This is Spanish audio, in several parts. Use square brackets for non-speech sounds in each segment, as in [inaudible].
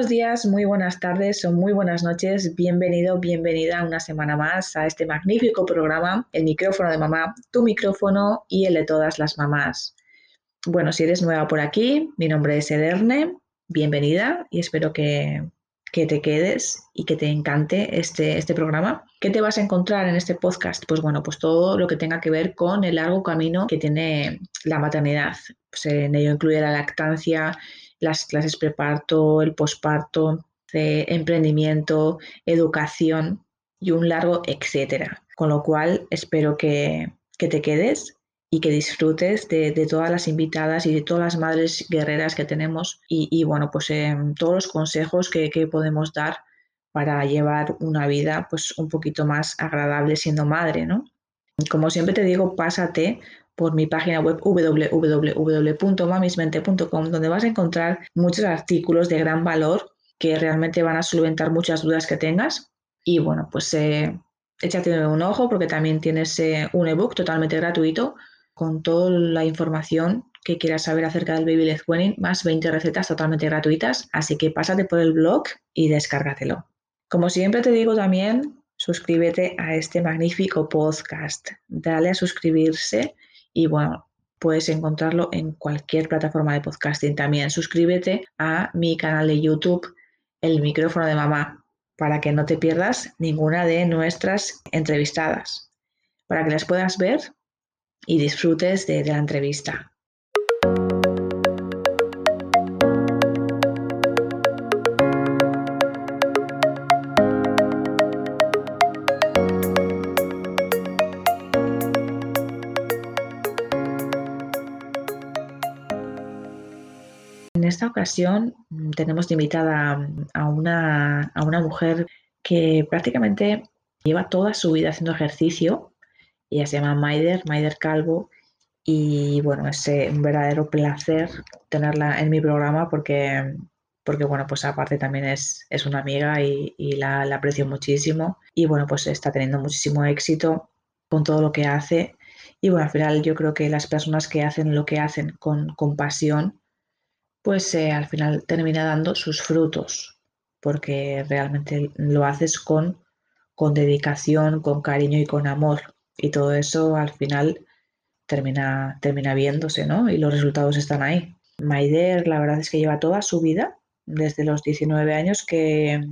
buenos días, muy buenas tardes o muy buenas noches. Bienvenido, bienvenida una semana más a este magnífico programa, El micrófono de mamá, tu micrófono y el de todas las mamás. Bueno, si eres nueva por aquí, mi nombre es Ederne, bienvenida y espero que, te quedes y que te encante este, este programa. ¿Qué te vas a encontrar en este podcast? Pues bueno, pues todo lo que tenga que ver con el largo camino que tiene la maternidad. Pues en ello incluye la lactancia, las clases preparto, el posparto, emprendimiento, educación y un largo etcétera. Con lo cual espero que, te quedes y que disfrutes de, todas las invitadas y de todas las madres guerreras que tenemos y, bueno, pues em, todos los consejos que, que, podemos dar para llevar una vida pues un poquito más agradable siendo madre, ¿no? Como siempre te digo, pásate por mi página web www.mamismente.com, donde vas a encontrar muchos artículos de gran valor que realmente van a solventar muchas dudas que tengas. Y bueno, pues eh, échate un ojo porque también tienes eh, un ebook totalmente gratuito con toda la información que quieras saber acerca del Baby Led Weaning, más 20 recetas totalmente gratuitas. Así que pásate por el blog y descárgatelo. Como siempre te digo también, suscríbete a este magnífico podcast. Dale a suscribirse y bueno, puedes encontrarlo en cualquier plataforma de podcasting. También suscríbete a mi canal de YouTube, El micrófono de mamá, para que no te pierdas ninguna de nuestras entrevistadas, para que las puedas ver y disfrutes de, de la entrevista. Esta ocasión mm, tenemos invitada a una, a una mujer que prácticamente lleva toda su vida haciendo ejercicio. Ella se llama Maider, Maider Calvo. Y bueno, es eh, un verdadero placer tenerla en mi programa porque, porque bueno, pues aparte también es, es una amiga y, la, la, aprecio muchísimo. Y bueno, pues está teniendo muchísimo éxito con todo lo que hace. Y bueno, al final yo creo que las personas que hacen lo que hacen con, con pasión, pues eh, al final termina dando sus frutos, porque realmente lo haces con, con dedicación, con cariño y con amor. Y todo eso al final termina, termina viéndose, ¿no? Y los resultados están ahí. Maider, la verdad es que lleva toda su vida, desde los 19 años, que,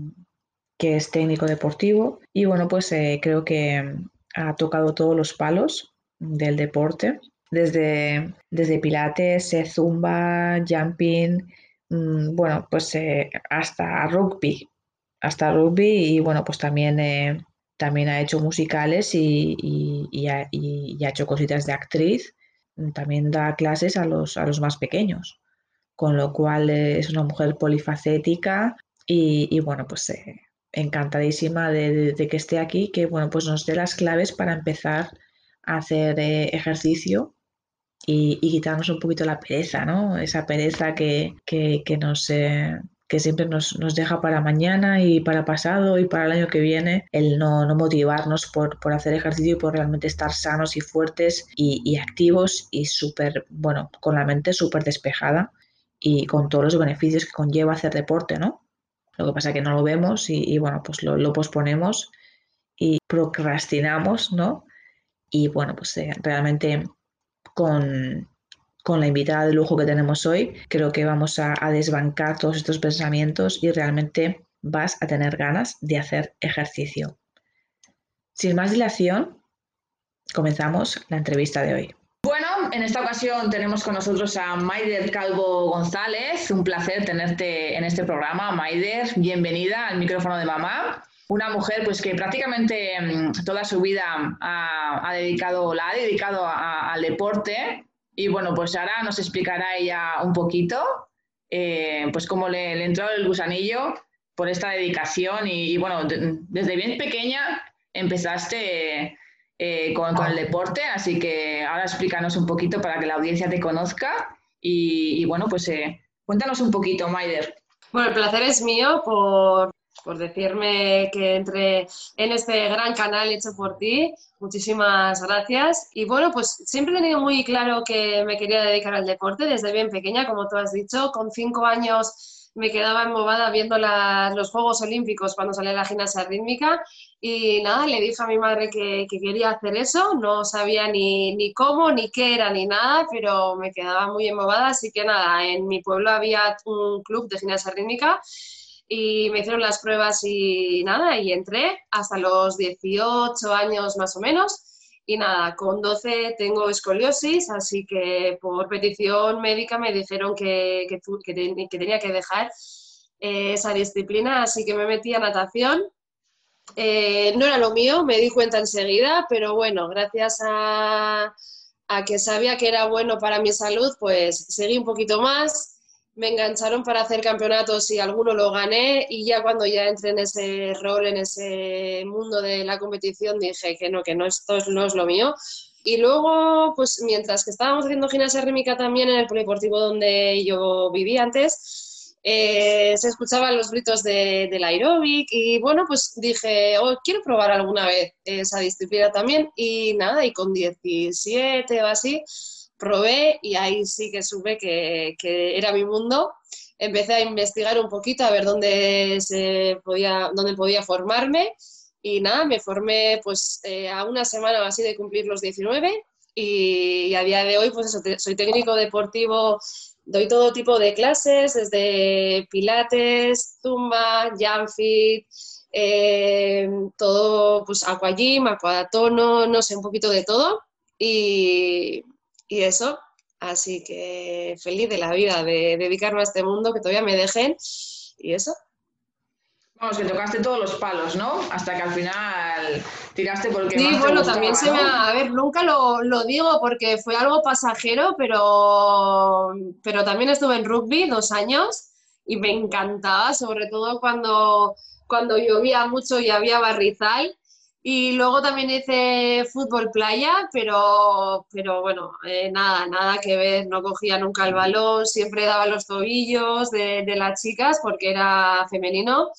que es técnico deportivo. Y bueno, pues eh, creo que ha tocado todos los palos del deporte desde, desde pilates, eh, zumba, jumping, mm, bueno, pues eh, hasta rugby, hasta rugby y bueno, pues también, eh, también ha hecho musicales y, y, ha, hecho cositas de actriz, también da clases a los, a los más pequeños, con lo cual es una mujer polifacética y, bueno, pues encantadísima de, de, que esté aquí, que bueno, pues nos dé las claves para empezar a hacer ejercicio y, quitarnos un poquito la pereza, ¿no? Esa pereza que, nos... Eh, que siempre nos, deja para mañana y para pasado y para el año que viene, el no, motivarnos por, hacer ejercicio y por realmente estar sanos y fuertes y, activos y súper, bueno, con la mente súper despejada y con todos los beneficios que conlleva hacer deporte, ¿no? Lo que pasa es que no lo vemos y, bueno, pues lo, posponemos y procrastinamos, ¿no? Y bueno, pues eh, realmente con, la invitada de lujo que tenemos hoy. Creo que vamos a, desbancar todos estos pensamientos y realmente vas a tener ganas de hacer ejercicio. Sin más dilación, comenzamos la entrevista de hoy. Bueno, en esta ocasión tenemos con nosotros a Maider Calvo González. Un placer tenerte en este programa. Maider, bienvenida al micrófono de mamá una mujer pues que prácticamente mm, toda su vida ha, dedicado, la ha dedicado al deporte. Y bueno, pues ahora nos explicará ella un poquito eh, pues cómo le, entró el gusanillo por esta dedicación. Y, bueno, desde bien pequeña empezaste eh, con, el deporte, así que ahora explícanos un poquito para que la audiencia te conozca. Y, bueno, pues eh, cuéntanos un poquito, Maider. Bueno, el placer es mío por, por decirme que entre en este gran canal hecho por ti. Muchísimas gracias. Y bueno, pues siempre he tenido muy claro que me quería dedicar al deporte desde bien pequeña, como tú has dicho. Con cinco años me quedaba embobada viendo los Juegos Olímpicos cuando salía la gimnasia rítmica y nada, le dije a mi madre que, quería hacer eso, no sabía ni, ni, cómo, ni qué era, ni nada, pero me quedaba muy embobada, así que nada, en mi pueblo había un club de gimnasia rítmica y me hicieron las pruebas y nada, y entré hasta los 18 años más o menos. Y nada, con 12 tengo escoliosis, así que por petición médica me dijeron que, que, que tenía que dejar eh, esa disciplina, así que me metí a natación. Eh, no era lo mío, me di cuenta enseguida, pero bueno, gracias a, a que sabía que era bueno para mi salud, pues seguí un poquito más me engancharon para hacer campeonatos y alguno lo gané y ya cuando ya entré en ese rol, en ese mundo de la competición, dije que no, que no, esto no es lo mío. Y luego, pues mientras que estábamos haciendo gimnasia rítmica también en el polideportivo donde yo vivía antes, eh, se escuchaban los gritos de, del aeróbic y bueno, pues dije, oh, quiero probar alguna vez esa disciplina también y nada, y con 17 o así, probé y ahí sí que supe que, era mi mundo. Empecé a investigar un poquito a ver dónde, se podía, dónde podía formarme. Y nada, me formé pues eh, a una semana o así de cumplir los 19 y, a día de hoy pues eso, soy técnico deportivo, doy todo tipo de clases, desde pilates, zumba, jump fit, eh, todo pues aquagym, aquadatono, no sé, un poquito de todo. Y, y eso, así que feliz de la vida de dedicarme a este mundo, que todavía me dejen y eso. Vamos, que tocaste todos los palos, ¿no? Hasta que al final tiraste por el que sí, bueno, también se me. A ver, nunca lo, digo porque fue algo pasajero, pero, pero también estuve en rugby dos años y me encantaba, sobre todo cuando, cuando llovía mucho y había barrizal y luego también hice fútbol playa, pero, pero bueno, eh, nada, nada que ver, no cogía nunca el balón, siempre daba los tobillos de, las chicas porque era femenino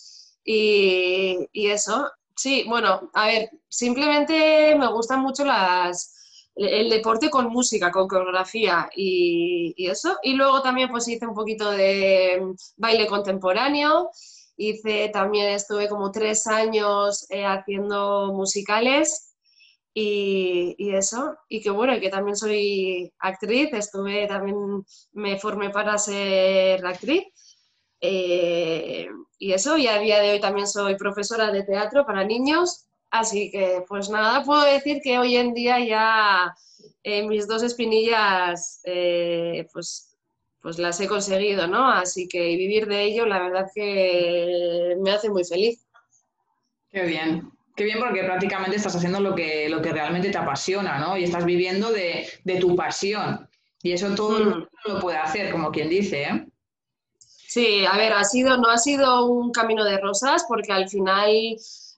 y, eso. Sí, bueno, a ver, simplemente me gustan mucho las, el deporte con música, con coreografía y, y, eso. Y luego también pues hice un poquito de baile contemporáneo Hice también, estuve como tres años eh, haciendo musicales y, eso. Y que bueno, que también soy actriz, estuve también, me formé para ser actriz. Eh, y eso, y a día de hoy también soy profesora de teatro para niños. Así que, pues nada, puedo decir que hoy en día ya eh, mis dos espinillas, pues pues las he conseguido, ¿no? Así que vivir de ello, la verdad que me hace muy feliz. Qué bien, qué bien porque prácticamente estás haciendo lo que, lo que realmente te apasiona, ¿no? Y estás viviendo de, tu pasión. Y eso todo el mm. mundo lo puede hacer, como quien dice, ¿eh? Sí, a ver, ha sido, no ha sido un camino de rosas porque al final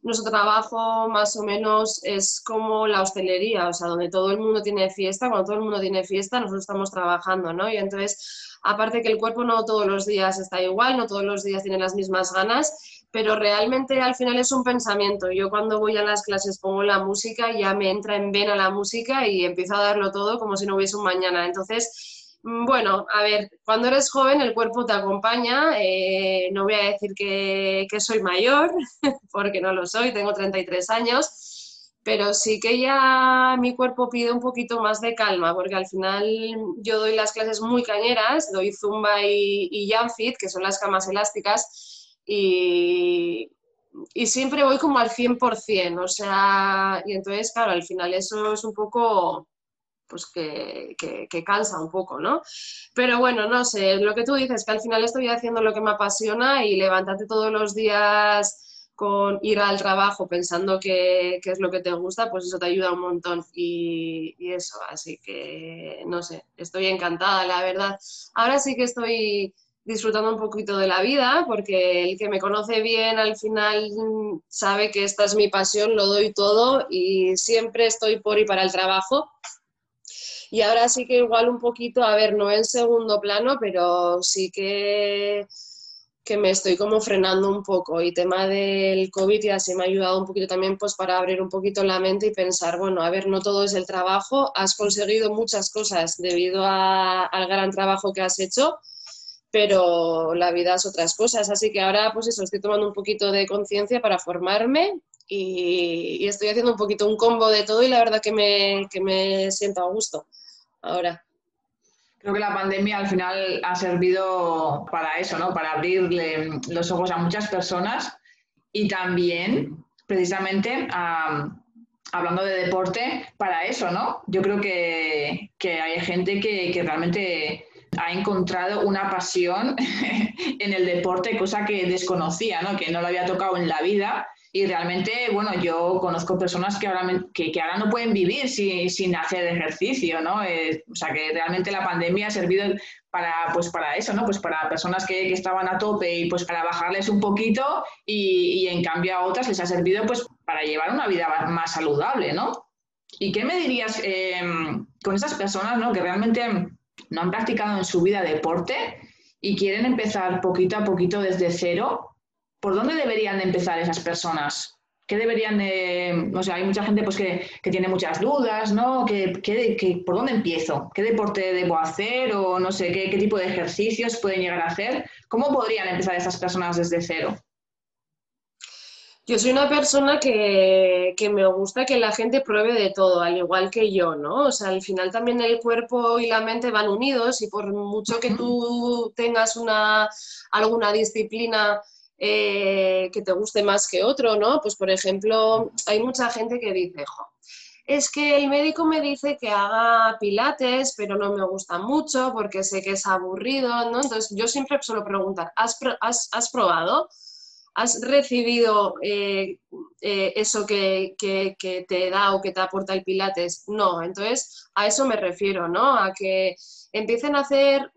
nuestro trabajo más o menos es como la hostelería, o sea, donde todo el mundo tiene fiesta, cuando todo el mundo tiene fiesta, nosotros estamos trabajando, ¿no? Y entonces Aparte que el cuerpo no todos los días está igual, no todos los días tiene las mismas ganas, pero realmente al final es un pensamiento. Yo cuando voy a las clases pongo la música, ya me entra en vena la música y empiezo a darlo todo como si no hubiese un mañana. Entonces, mm, bueno, a ver, cuando eres joven el cuerpo te acompaña. Eh, no voy a decir que, que soy mayor, [laughs] porque no lo soy, tengo 33 años pero sí que ya mi cuerpo pide un poquito más de calma, porque al final yo doy las clases muy cañeras, doy zumba y, y fit, que son las camas elásticas, y, y, siempre voy como al 100%, o sea, y entonces, claro, al final eso es un poco, pues que, que, que, cansa un poco, ¿no? Pero bueno, no sé, lo que tú dices, que al final estoy haciendo lo que me apasiona y levantarte todos los días con ir al trabajo pensando que, es lo que te gusta, pues eso te ayuda un montón. Y, eso, así que no sé, estoy encantada, la verdad. Ahora sí que estoy disfrutando un poquito de la vida, porque el que me conoce bien al final sabe que esta es mi pasión, lo doy todo y siempre estoy por y para el trabajo. Y ahora sí que igual un poquito, a ver, no en segundo plano, pero sí que que me estoy como frenando un poco y tema del COVID ya se me ha ayudado un poquito también pues para abrir un poquito la mente y pensar, bueno, a ver, no todo es el trabajo, has conseguido muchas cosas debido al gran trabajo que has hecho, pero la vida es otras cosas. Así que ahora, pues eso, estoy tomando un poquito de conciencia para formarme y, estoy haciendo un poquito un combo de todo y la verdad que me, que me siento a gusto ahora. Creo que la pandemia al final ha servido para eso, ¿no? Para abrirle los ojos a muchas personas y también, precisamente, hablando de deporte, para eso, ¿no? Yo creo que, hay gente que, que realmente ha encontrado una pasión [laughs] en el deporte, cosa que desconocía, ¿no? que no lo había tocado en la vida. Y realmente, bueno, yo conozco personas que ahora, que, ahora no pueden vivir sin, sin hacer ejercicio, ¿no? Eh, o sea, que realmente la pandemia ha servido para, pues para eso, ¿no? Pues para personas que, que estaban a tope y pues para bajarles un poquito y, y, en cambio a otras les ha servido pues para llevar una vida más saludable, ¿no? ¿Y qué me dirías eh, con esas personas, ¿no? Que realmente no han practicado en su vida deporte y quieren empezar poquito a poquito desde cero, ¿por dónde deberían de empezar esas personas? ¿Qué deberían de, o sea, hay mucha gente pues que, tiene muchas dudas, ¿no? por dónde empiezo? ¿Qué deporte debo hacer? O no sé, ¿qué, ¿qué tipo de ejercicios pueden llegar a hacer? ¿Cómo podrían empezar esas personas desde cero? Yo soy una persona que, me gusta que la gente pruebe de todo, al igual que yo, ¿no? O sea, al final también el cuerpo y la mente van unidos y por mucho que tú tengas una, alguna disciplina eh, que te guste más que otro, ¿no? Pues por ejemplo, hay mucha gente que dice, es que el médico me dice que haga pilates, pero no me gusta mucho porque sé que es aburrido, ¿no? Entonces yo siempre suelo preguntar, ¿has, probado? ¿Has recibido eh, eh, eso que, te da o que te aporta el Pilates? No, entonces a eso me refiero, ¿no? A que empiecen a hacer,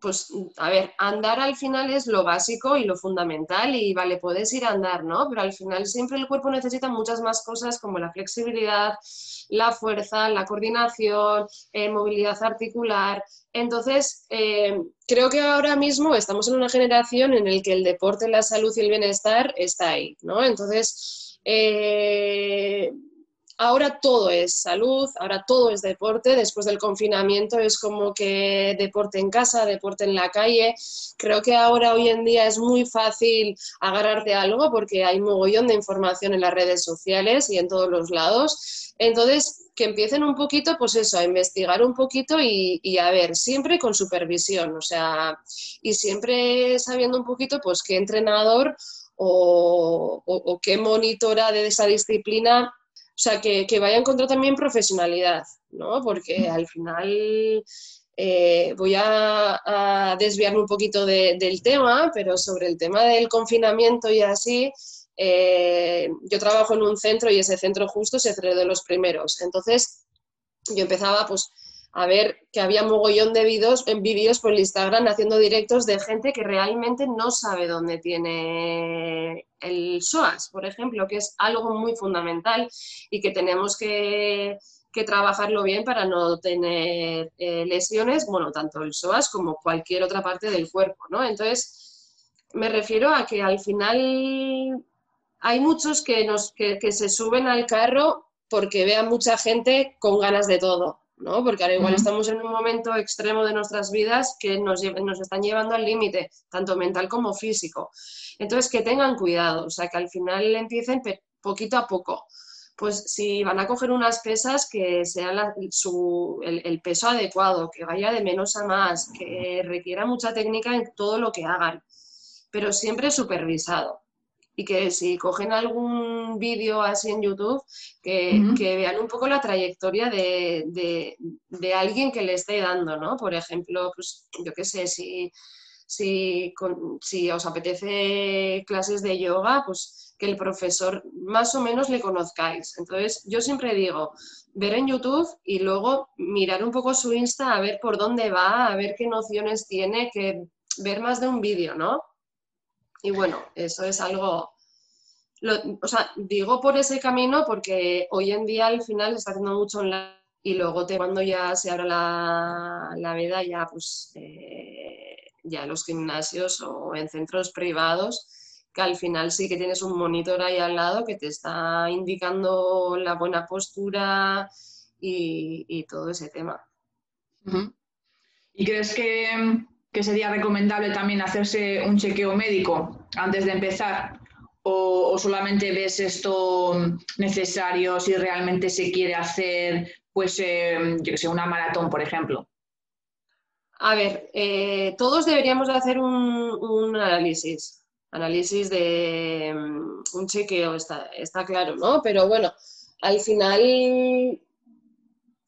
pues, a ver, andar al final es lo básico y lo fundamental y vale, puedes ir a andar, ¿no? Pero al final siempre el cuerpo necesita muchas más cosas como la flexibilidad, la fuerza, la coordinación, eh, movilidad articular. Entonces, eh, creo que ahora mismo estamos en una generación en la que el deporte, la salud y el bienestar está ahí, ¿no? Entonces, eh, ahora todo es salud, ahora todo es deporte. Después del confinamiento es como que deporte en casa, deporte en la calle. Creo que ahora, hoy en día, es muy fácil agarrarte algo porque hay mogollón de información en las redes sociales y en todos los lados. Entonces, que empiecen un poquito, pues eso, a investigar un poquito y, a ver, siempre con supervisión, o sea, y siempre sabiendo un poquito, pues, qué entrenador o, qué monitora de esa disciplina, o sea, que, que vaya a encontrar también profesionalidad, ¿no? Porque al final eh, voy a, desviarme un poquito del tema, pero sobre el tema del confinamiento y así, eh, yo trabajo en un centro y ese centro justo se cerró de los primeros. Entonces, yo empezaba pues a ver que había mogollón de vídeos en vídeos por Instagram haciendo directos de gente que realmente no sabe dónde tiene el SOAS, por ejemplo, que es algo muy fundamental y que tenemos que, trabajarlo bien para no tener eh, lesiones, bueno, tanto el SOAS como cualquier otra parte del cuerpo, ¿no? Entonces, me refiero a que al final hay muchos que, nos, que, se suben al carro porque vean mucha gente con ganas de todo, ¿no? Porque ahora igual estamos en un momento extremo de nuestras vidas que nos, nos están llevando al límite, tanto mental como físico. Entonces, que tengan cuidado, o sea, que al final empiecen poquito a poco. Pues si van a coger unas pesas, que sea el, el peso adecuado, que vaya de menos a más, que requiera mucha técnica en todo lo que hagan, pero siempre supervisado y que si cogen algún vídeo así en YouTube, que, vean un poco la trayectoria de, alguien que le esté dando, ¿no? Por ejemplo, pues yo qué sé, si, si, si os apetece clases de yoga, pues que el profesor más o menos le conozcáis. Entonces, yo siempre digo, ver en YouTube y luego mirar un poco su Insta a ver por dónde va, a ver qué nociones tiene, que ver más de un vídeo, ¿no? Y bueno, eso es algo, o sea, digo por ese camino porque hoy en día al final se está haciendo mucho online y luego te, cuando ya se abra la, la veda ya pues eh, ya los gimnasios o en centros privados que al final sí que tienes un monitor ahí al lado que te está indicando la buena postura y, todo ese tema. ¿Y crees que que sería recomendable también hacerse un chequeo médico antes de empezar? ¿O, solamente ves esto necesario si realmente se quiere hacer, pues, eh, yo que sé, una maratón, por ejemplo? A ver, eh, todos deberíamos de hacer un, análisis, análisis de mm, un chequeo, está, está claro, ¿no? Pero bueno, al final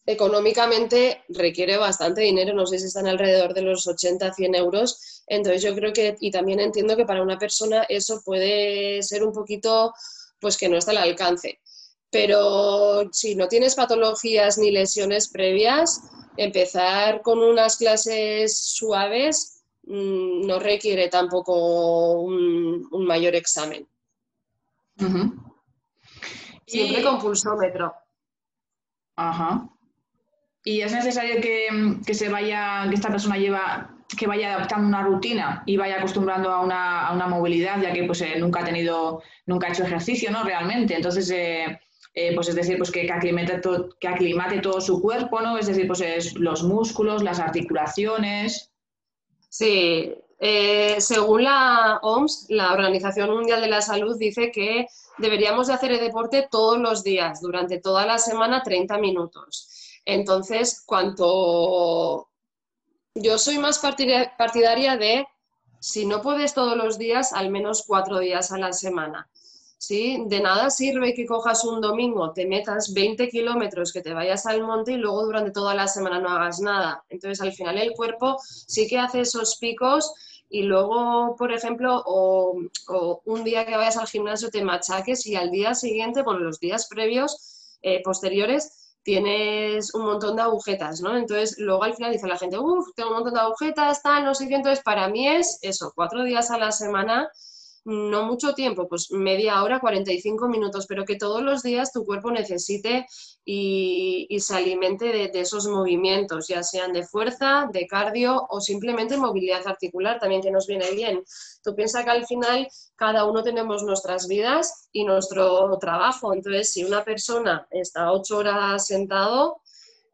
económicamente requiere bastante dinero, no sé si están alrededor de los 80, 100 euros, entonces yo creo que, y también entiendo que para una persona eso puede ser un poquito, pues que no está al alcance. Pero si no tienes patologías ni lesiones previas, empezar con unas clases suaves mm, no requiere tampoco un, mayor examen. Siempre con pulsómetro. Ajá. Y es necesario que, se vaya, que esta persona lleva, que vaya adaptando una rutina y vaya acostumbrando a una, movilidad, ya que pues eh, nunca ha tenido, nunca ha hecho ejercicio, ¿no? Realmente. Entonces, eh, eh, pues es decir, pues que, aclimate todo, que aclimate todo su cuerpo, ¿no? Es decir, pues es los músculos, las articulaciones. Sí, según la OMS, la Organización Mundial de la Salud, dice que deberíamos de hacer el deporte todos los días, durante toda la semana, 30 minutos. Entonces, cuanto yo soy más partidaria de, si no puedes todos los días, al menos cuatro días a la semana. ¿Sí? De nada sirve que cojas un domingo, te metas 20 kilómetros, que te vayas al monte y luego durante toda la semana no hagas nada. Entonces, al final el cuerpo sí que hace esos picos y luego, por ejemplo, o, un día que vayas al gimnasio te machaques y al día siguiente, por los días previos, eh, posteriores, tienes un montón de agujetas, ¿no? Entonces, luego al final dice la gente, uff, tengo un montón de agujetas, tal, no sé qué. Entonces, para mí es eso, cuatro días a la semana no mucho tiempo, pues media hora, 45 minutos, pero que todos los días tu cuerpo necesite y, se alimente de, esos movimientos, ya sean de fuerza, de cardio o simplemente movilidad articular, también que nos viene bien. Tú piensas que al final cada uno tenemos nuestras vidas y nuestro trabajo, entonces si una persona está ocho horas sentado,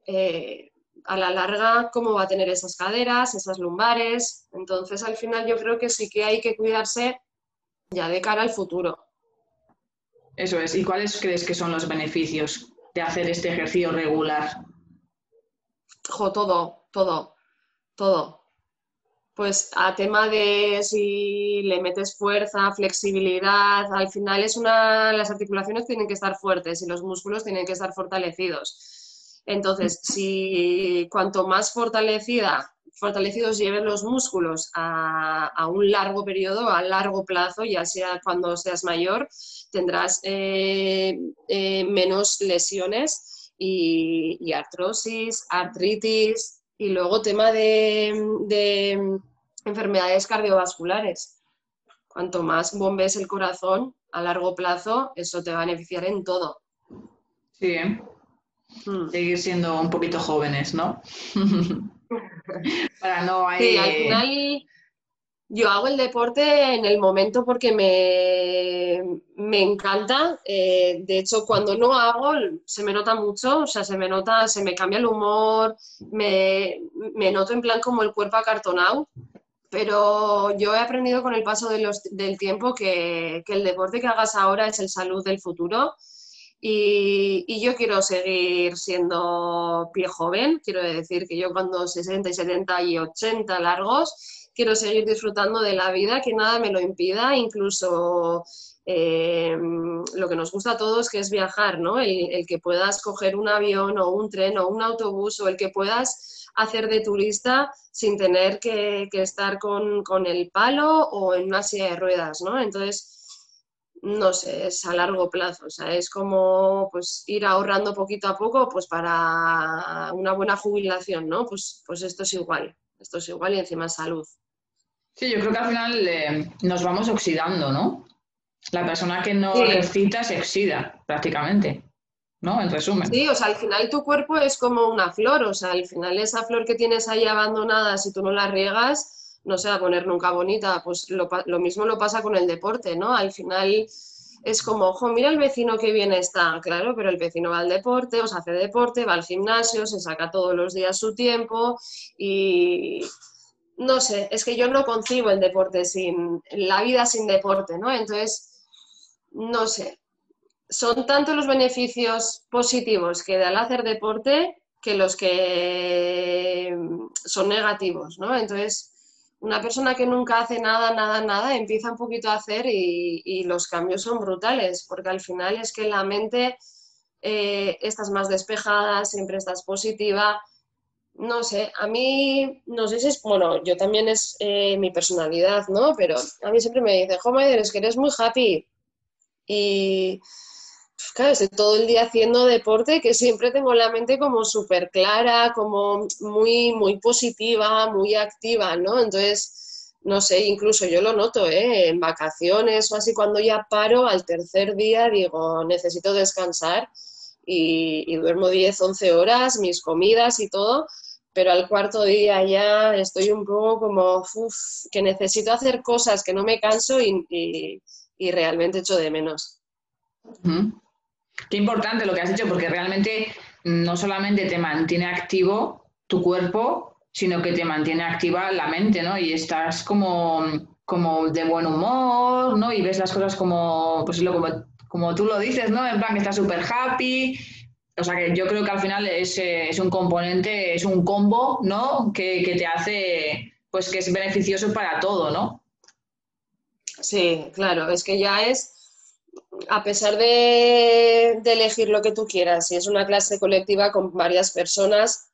eh, a la larga, ¿cómo va a tener esas caderas, esas lumbares? Entonces, al final yo creo que sí que hay que cuidarse ya de cara al futuro. Eso es. ¿Y cuáles crees que son los beneficios de hacer este ejercicio regular? Jo, todo, todo, todo. Pues a tema de si le metes fuerza, flexibilidad, al final es una, las articulaciones tienen que estar fuertes y los músculos tienen que estar fortalecidos. Entonces, si cuanto más fortalecida fortalecidos lleven los músculos a, un largo periodo, a largo plazo, ya sea cuando seas mayor, tendrás eh, eh, menos lesiones y, artrosis, artritis y luego tema de, enfermedades cardiovasculares. Cuanto más bombes el corazón a largo plazo, eso te va a beneficiar en todo. Sí, ¿eh? hmm. seguir siendo un poquito jóvenes, ¿no? [laughs] [laughs] Para no Sí, al final yo hago el deporte en el momento porque me, me encanta. Eh, de hecho, cuando no hago, se me nota mucho, o sea, se me nota, se me cambia el humor, me, noto en plan como el cuerpo acartonado. Pero yo he aprendido con el paso del tiempo que, que el deporte que hagas ahora es el salud del futuro y, yo quiero seguir siendo pie joven, quiero decir que yo cuando 60 y 70 y 80 largos, quiero seguir disfrutando de la vida, que nada me lo impida, incluso eh, lo que nos gusta a todos, que es viajar, ¿no? El, que puedas coger un avión o un tren o un autobús o el que puedas hacer de turista sin tener que, estar con, con, el palo o en una silla de ruedas, ¿no? Entonces, no sé, es a largo plazo, o sea, es como pues ir ahorrando poquito a poco pues para una buena jubilación, ¿no? Pues, pues esto es igual, esto es igual y encima salud. Sí, yo creo que al final eh, nos vamos oxidando, ¿no? La persona que no necesita se oxida prácticamente, ¿no? En resumen. Sí, o sea, al final tu cuerpo es como una flor, o sea, al final esa flor que tienes ahí abandonada, si tú no la riegas, no se va a poner nunca bonita, pues lo, mismo lo pasa con el deporte, ¿no? Al final es como, ojo, mira el vecino que bien está, claro, pero el vecino va al deporte, o sea, hace deporte, va al gimnasio, se saca todos los días su tiempo y, no sé, es que yo no concibo el deporte sin, la vida sin deporte, ¿no? Entonces, no sé, son tantos los beneficios positivos que da al hacer deporte que los que son negativos, ¿no? Entonces, una persona que nunca hace nada, nada, nada, empieza un poquito a hacer y, los cambios son brutales, porque al final es que la mente eh, estás más despejada, siempre estás positiva, no sé, a mí, no sé si es, bueno, yo también es eh, mi personalidad, ¿no? Pero a mí siempre me dice, Joder, es que eres muy happy. Y claro, estoy todo el día haciendo deporte que siempre tengo la mente como súper clara, como muy, muy positiva, muy activa, ¿no? Entonces, no sé, incluso yo lo noto, ¿eh? En vacaciones o así, cuando ya paro, al tercer día digo, necesito descansar y, y duermo 10, 11 horas, mis comidas y todo, pero al cuarto día ya estoy un poco como, uff, que necesito hacer cosas que no me canso y, realmente echo de menos. Qué importante lo que has hecho, porque realmente no solamente te mantiene activo tu cuerpo, sino que te mantiene activa la mente, ¿no? Y estás como, como de buen humor, ¿no? Y ves las cosas como, pues como, como tú lo dices, ¿no? En plan que estás súper happy, o sea que yo creo que al final es, eh, es un componente, es un combo, ¿no? Que, te hace, pues que es beneficioso para todo, ¿no? Sí, claro, es que ya es, a pesar de, de, elegir lo que tú quieras, si es una clase colectiva con varias personas,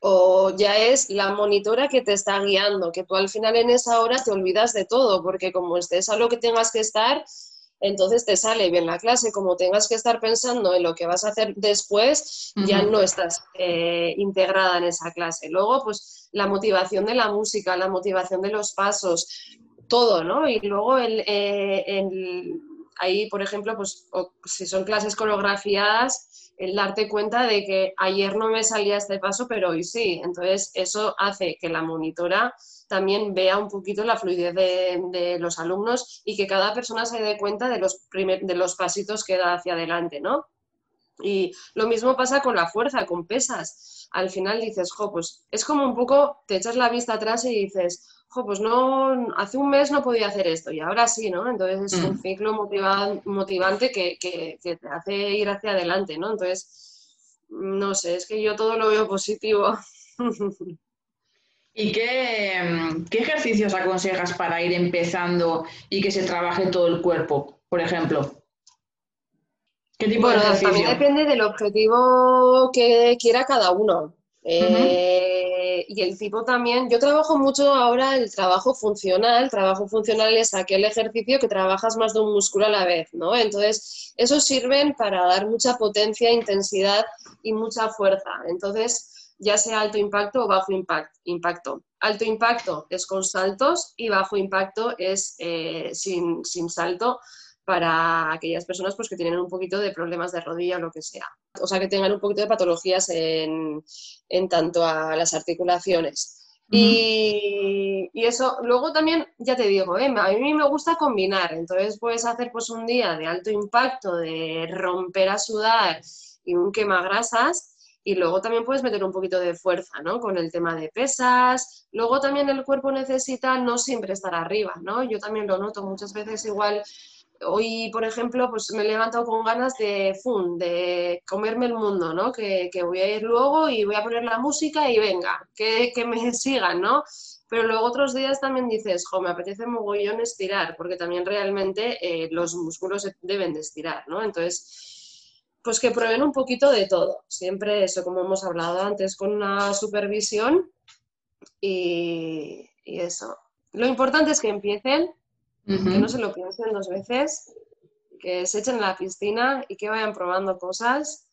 o ya es la monitora que te está guiando, que tú al final en esa hora te olvidas de todo, porque como estés a lo que tengas que estar, entonces te sale bien la clase, como tengas que estar pensando en lo que vas a hacer después, ya no estás eh, integrada en esa clase. Luego, pues la motivación de la música, la motivación de los pasos, todo, ¿no? Y luego el, eh, ahí, por ejemplo, pues si son clases coreografiadas, el darte cuenta de que ayer no me salía este paso, pero hoy sí. Entonces, eso hace que la monitora también vea un poquito la fluidez de, los alumnos y que cada persona se dé cuenta de los, pasitos que da hacia adelante, ¿no? Y lo mismo pasa con la fuerza, con pesas. Al final dices, jo, pues es como un poco, te echas la vista atrás y dices, jo, pues no, hace un mes no podía hacer esto y ahora sí, ¿no? Entonces es un mm. ciclo motivante que, que, te hace ir hacia adelante, ¿no? Entonces, no sé, es que yo todo lo veo positivo. [laughs] ¿Y qué, qué, ejercicios aconsejas para ir empezando y que se trabaje todo el cuerpo, por ejemplo? ¿Qué tipo de ejercicio? También depende del objetivo que quiera cada uno. Eh, y el tipo también, yo trabajo mucho ahora el trabajo funcional. Trabajo funcional es aquel ejercicio que trabajas más de un músculo a la vez, ¿no? Entonces, esos sirven para dar mucha potencia, intensidad y mucha fuerza. Entonces, ya sea alto impacto o bajo impacto. Alto impacto es con saltos y bajo impacto es eh, sin, salto para aquellas personas pues, que tienen un poquito de problemas de rodilla o lo que sea. O sea, que tengan un poquito de patologías en, tanto a las articulaciones. y, eso, luego también, ya te digo, ¿eh? a mí me gusta combinar, entonces puedes hacer pues un día de alto impacto, de romper a sudar y un quemagrasas, y luego también puedes meter un poquito de fuerza, ¿no? Con el tema de pesas. Luego también el cuerpo necesita no siempre estar arriba, ¿no? Yo también lo noto muchas veces igual. Hoy, por ejemplo, pues me he levantado con ganas de, comerme el mundo, ¿no? Que, voy a ir luego y voy a poner la música y venga, que, me [laughs] sigan, ¿no? Pero luego otros días también dices, jo, me apetece mogollón estirar, porque también realmente eh, los músculos deben de estirar, ¿no? Entonces, pues que prueben un poquito de todo. Siempre eso, como hemos hablado antes, con una supervisión y, eso. Lo importante es que empiecen, que no se lo piensen dos veces, que se echen en la piscina y que vayan probando cosas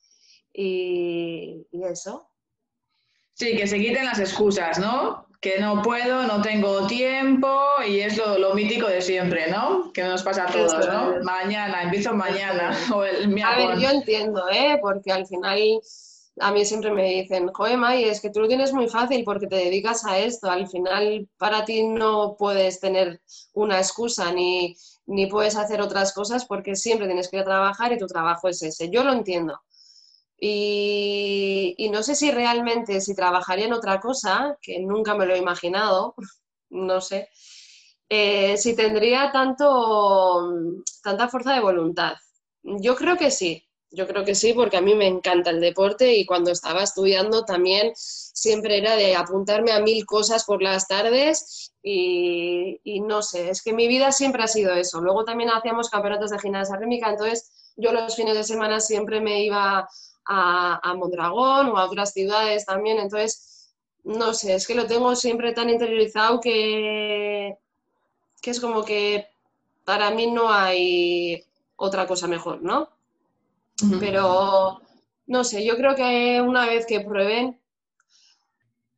y, y eso. Sí, que se quiten las excusas, ¿no? que no puedo, no tengo tiempo y es lo, mítico de siempre, ¿no? Que nos pasa a todos, ¿no? Mañana, empiezo mañana o el A ver, yo entiendo, ¿eh? Porque al final a mí siempre me dicen, joder, May, es que tú lo tienes muy fácil porque te dedicas a esto. Al final para ti no puedes tener una excusa ni, ni puedes hacer otras cosas porque siempre tienes que ir a trabajar y tu trabajo es ese. Yo lo entiendo Y, no sé si realmente, si trabajaría en otra cosa, que nunca me lo he imaginado, [laughs] no sé, eh, si tendría tanto, tanta fuerza de voluntad. Yo creo que sí, yo creo que sí, porque a mí me encanta el deporte y cuando estaba estudiando también siempre era de apuntarme a mil cosas por las tardes y, no sé, es que mi vida siempre ha sido eso. Luego también hacíamos campeonatos de gimnasia rítmica, entonces yo los fines de semana siempre me iba a, a Mondragón o a otras ciudades también, entonces no sé, es que lo tengo siempre tan interiorizado que, que es como que para mí no hay otra cosa mejor, ¿no? Pero no sé, yo creo que una vez que prueben,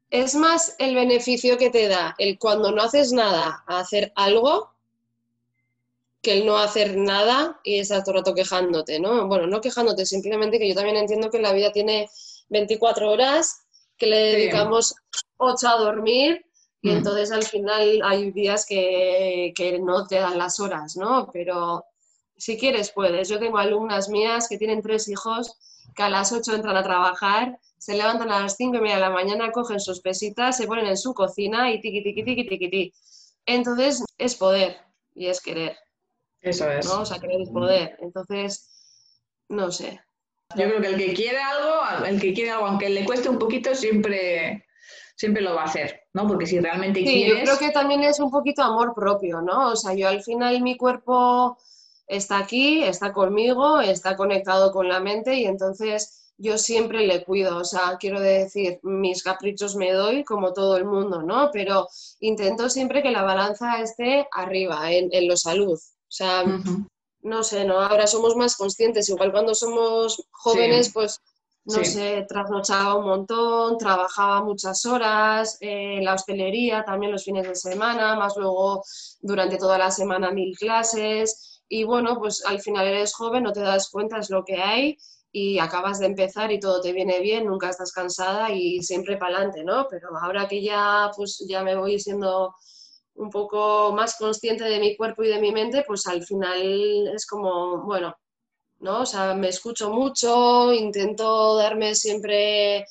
es más el beneficio que te da el cuando no haces nada a hacer algo que el no hacer nada y estar todo el rato quejándote, ¿no? Bueno, no quejándote, simplemente que yo también entiendo que la vida tiene 24 horas, que le dedicamos 8 a dormir y entonces al final hay días que, que no te dan las horas, ¿no? Pero si quieres, puedes. Yo tengo alumnas mías que tienen tres hijos que a las 8 entran a trabajar, se levantan a las 5 y media de la mañana, cogen sus pesitas, se ponen en su cocina y tiqui, tiqui, tiqui, tiqui, tiqui. Entonces, es poder y es querer. Eso es. ¿no? O sea, querer es poder. Entonces, no sé. Yo creo que el que quiere algo, el que quiere algo, aunque le cueste un poquito, siempre, siempre lo va a hacer, ¿no? Porque si realmente sí, yo creo que también es un poquito amor propio, ¿no? O sea, yo al final mi cuerpo está aquí, está conmigo, está conectado con la mente y entonces yo siempre le cuido, o sea, quiero decir, mis caprichos me doy como todo el mundo, ¿no? Pero intento siempre que la balanza esté arriba, en, en lo salud. O sea, no sé, ¿no? Ahora somos más conscientes, igual cuando somos jóvenes, pues, no sé, trasnochaba un montón, trabajaba muchas horas, en la hostelería también los fines de semana, más luego durante toda la semana mil clases y bueno, pues al final eres joven, no te das cuenta, es lo que hay y acabas de empezar y todo te viene bien, nunca estás cansada y siempre para adelante, ¿no? Pero ahora que ya, pues ya me voy siendo un poco más consciente de mi cuerpo y de mi mente, pues al final es como, bueno, ¿no? O sea, me escucho mucho, intento darme siempre,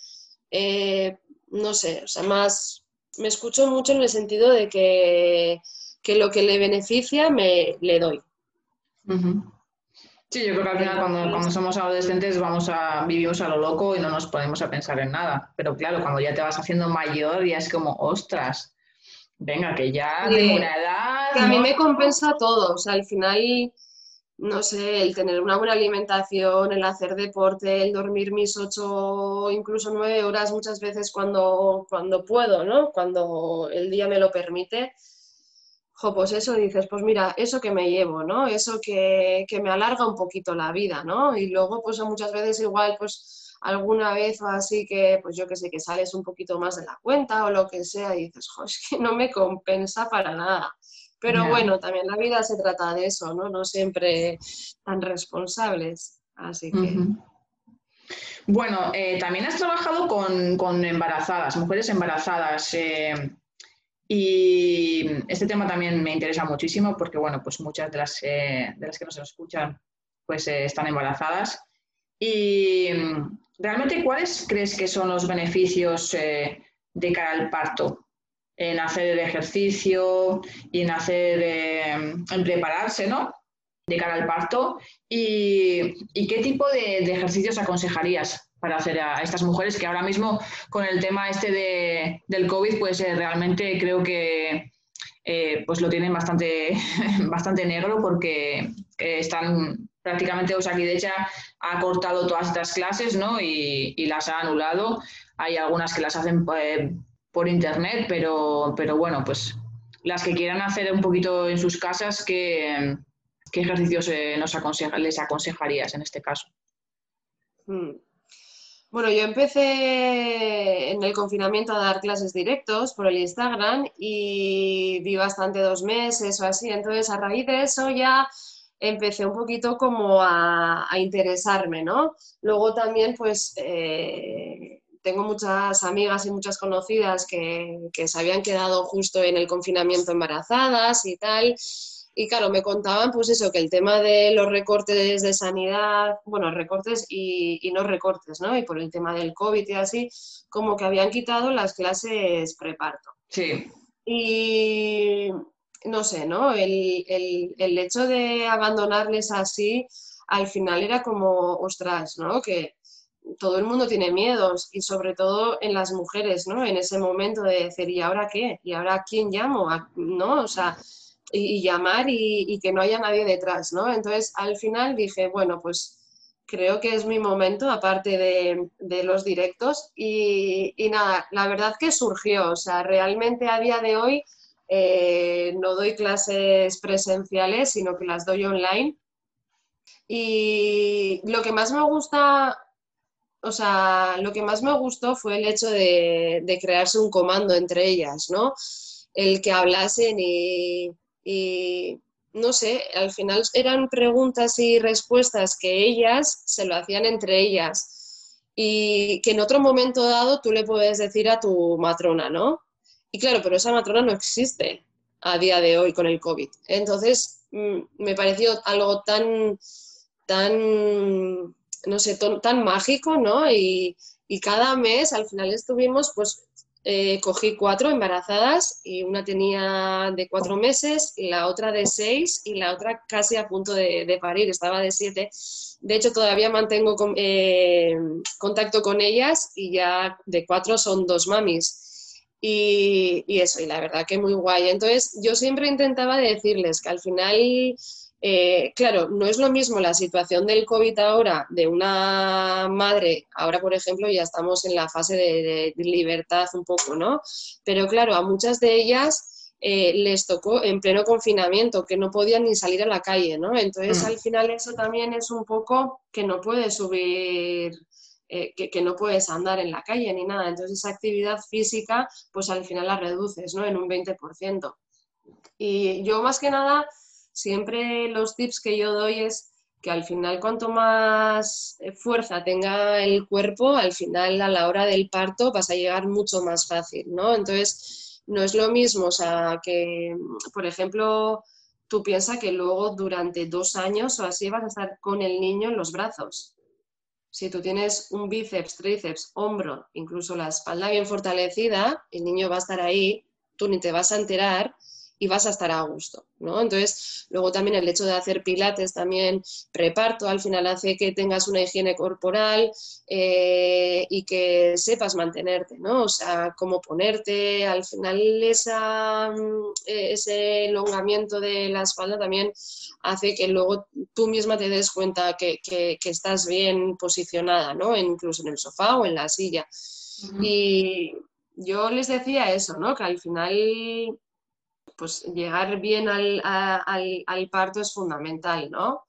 eh, no sé, o sea, más, me escucho mucho en el sentido de que, que lo que le beneficia me le doy. Sí, yo creo que al final cuando, somos adolescentes vamos a, vivimos a lo loco y no nos ponemos a pensar en nada. Pero claro, cuando ya te vas haciendo mayor ya es como, ostras, venga, que ya tengo una edad. Que a mí me compensa todo, o sea, al final, no sé, el tener una buena alimentación, el hacer deporte, el dormir mis ocho, incluso nueve horas muchas veces cuando, cuando puedo, ¿no? Cuando el día me lo permite pues eso dices, pues mira, eso que me llevo, ¿no? Eso que, me alarga un poquito la vida, ¿no? Y luego, pues muchas veces igual, pues alguna vez o así que, pues yo que sé, que sales un poquito más de la cuenta o lo que sea y dices, jo, es que no me compensa para nada. Pero bueno, también la vida se trata de eso, ¿no? No siempre tan responsables. Así que... Bueno, eh, también has trabajado con, embarazadas, mujeres embarazadas. Eh, y este tema también me interesa muchísimo porque, bueno, pues muchas de las, eh, de las que nos escuchan pues eh, están embarazadas. Y realmente, ¿cuáles crees que son los beneficios eh, de cara al parto? En hacer el ejercicio y en hacer, en prepararse, ¿no? De cara al parto. ¿Y, qué tipo de ejercicios aconsejarías para hacer a estas mujeres que ahora mismo con el tema este de, del COVID, pues eh, realmente creo que eh, pues lo tienen bastante, [laughs] bastante negro porque eh, están prácticamente, o sea, aquí de hecho ha cortado todas estas clases ¿no? y, las ha anulado. Hay algunas que las hacen por internet, pero, pero bueno, pues las que quieran hacer un poquito en sus casas, ¿qué, qué ejercicios nos aconseja, les aconsejarías en este caso? Hmm. Bueno, yo empecé en el confinamiento a dar clases directos por el Instagram y vi bastante dos meses o así. Entonces, a raíz de eso ya empecé un poquito como a, interesarme, ¿no? Luego también, pues, eh, tengo muchas amigas y muchas conocidas que, que se habían quedado justo en el confinamiento embarazadas y tal. Y claro, me contaban pues eso, que el tema de los recortes de sanidad, bueno, recortes y, y, no recortes, ¿no? Y por el tema del COVID y así, como que habían quitado las clases preparto. Sí. Y no sé, ¿no? El, el, el hecho de abandonarles así, al final era como, ostras, ¿no? Que todo el mundo tiene miedos y sobre todo en las mujeres, ¿no? En ese momento de decir, ¿y ahora qué? ¿Y ahora quién llamo? ¿No? O sea, y, llamar y, que no haya nadie detrás, ¿no? Entonces, al final dije, bueno, pues creo que es mi momento, aparte de, los directos, y, nada, la verdad que surgió, o sea, realmente a día de hoy eh, no doy clases presenciales, sino que las doy online. Y lo que más me gusta o sea, lo que más me gustó fue el hecho de, crearse un comando entre ellas, ¿no? El que hablasen y, no sé, al final eran preguntas y respuestas que ellas se lo hacían entre ellas y que en otro momento dado tú le puedes decir a tu matrona, ¿no? Y claro, pero esa matrona no existe a día de hoy con el COVID. Entonces, mm, me pareció algo tan, tan no sé, tan mágico, ¿no? Y, cada mes al final estuvimos, pues eh, cogí cuatro embarazadas y una tenía de cuatro meses y la otra de seis y la otra casi a punto de, parir, estaba de siete. De hecho, todavía mantengo eh, contacto con ellas y ya de cuatro son dos mamis. Y, y, eso, y la verdad que muy guay. Entonces, yo siempre intentaba decirles que al final eh, claro, no es lo mismo la situación del COVID ahora de una madre, ahora por ejemplo ya estamos en la fase de, libertad un poco, ¿no? Pero claro, a muchas de ellas eh, les tocó en pleno confinamiento, que no podían ni salir a la calle, ¿no? Entonces mm. al final eso también es un poco que no puedes subir eh, que, que, no puedes andar en la calle ni nada. Entonces esa actividad física, pues al final la reduces, ¿no? En un 20%. Y yo más que nada siempre los tips que yo doy es que al final cuanto más eh, fuerza tenga el cuerpo, al final a la hora del parto vas a llegar mucho más fácil, ¿no? Entonces, no es lo mismo, o sea, que, por ejemplo, tú piensas que luego durante dos años o así vas a estar con el niño en los brazos. Si tú tienes un bíceps, tríceps, hombro, incluso la espalda bien fortalecida, el niño va a estar ahí, tú ni te vas a enterar y vas a estar a gusto, ¿no? Entonces, luego también el hecho de hacer pilates también preparto, al final hace que tengas una higiene corporal eh, y que sepas mantenerte, ¿no? O sea, cómo ponerte, al final esa, mm, eh, ese elongamiento de la espalda también hace que luego tú misma te des cuenta que, estás bien posicionada, ¿no? Incluso en el sofá o en la silla. Y yo les decía eso, ¿no? Que al final pues llegar bien al, al, parto es fundamental, ¿no?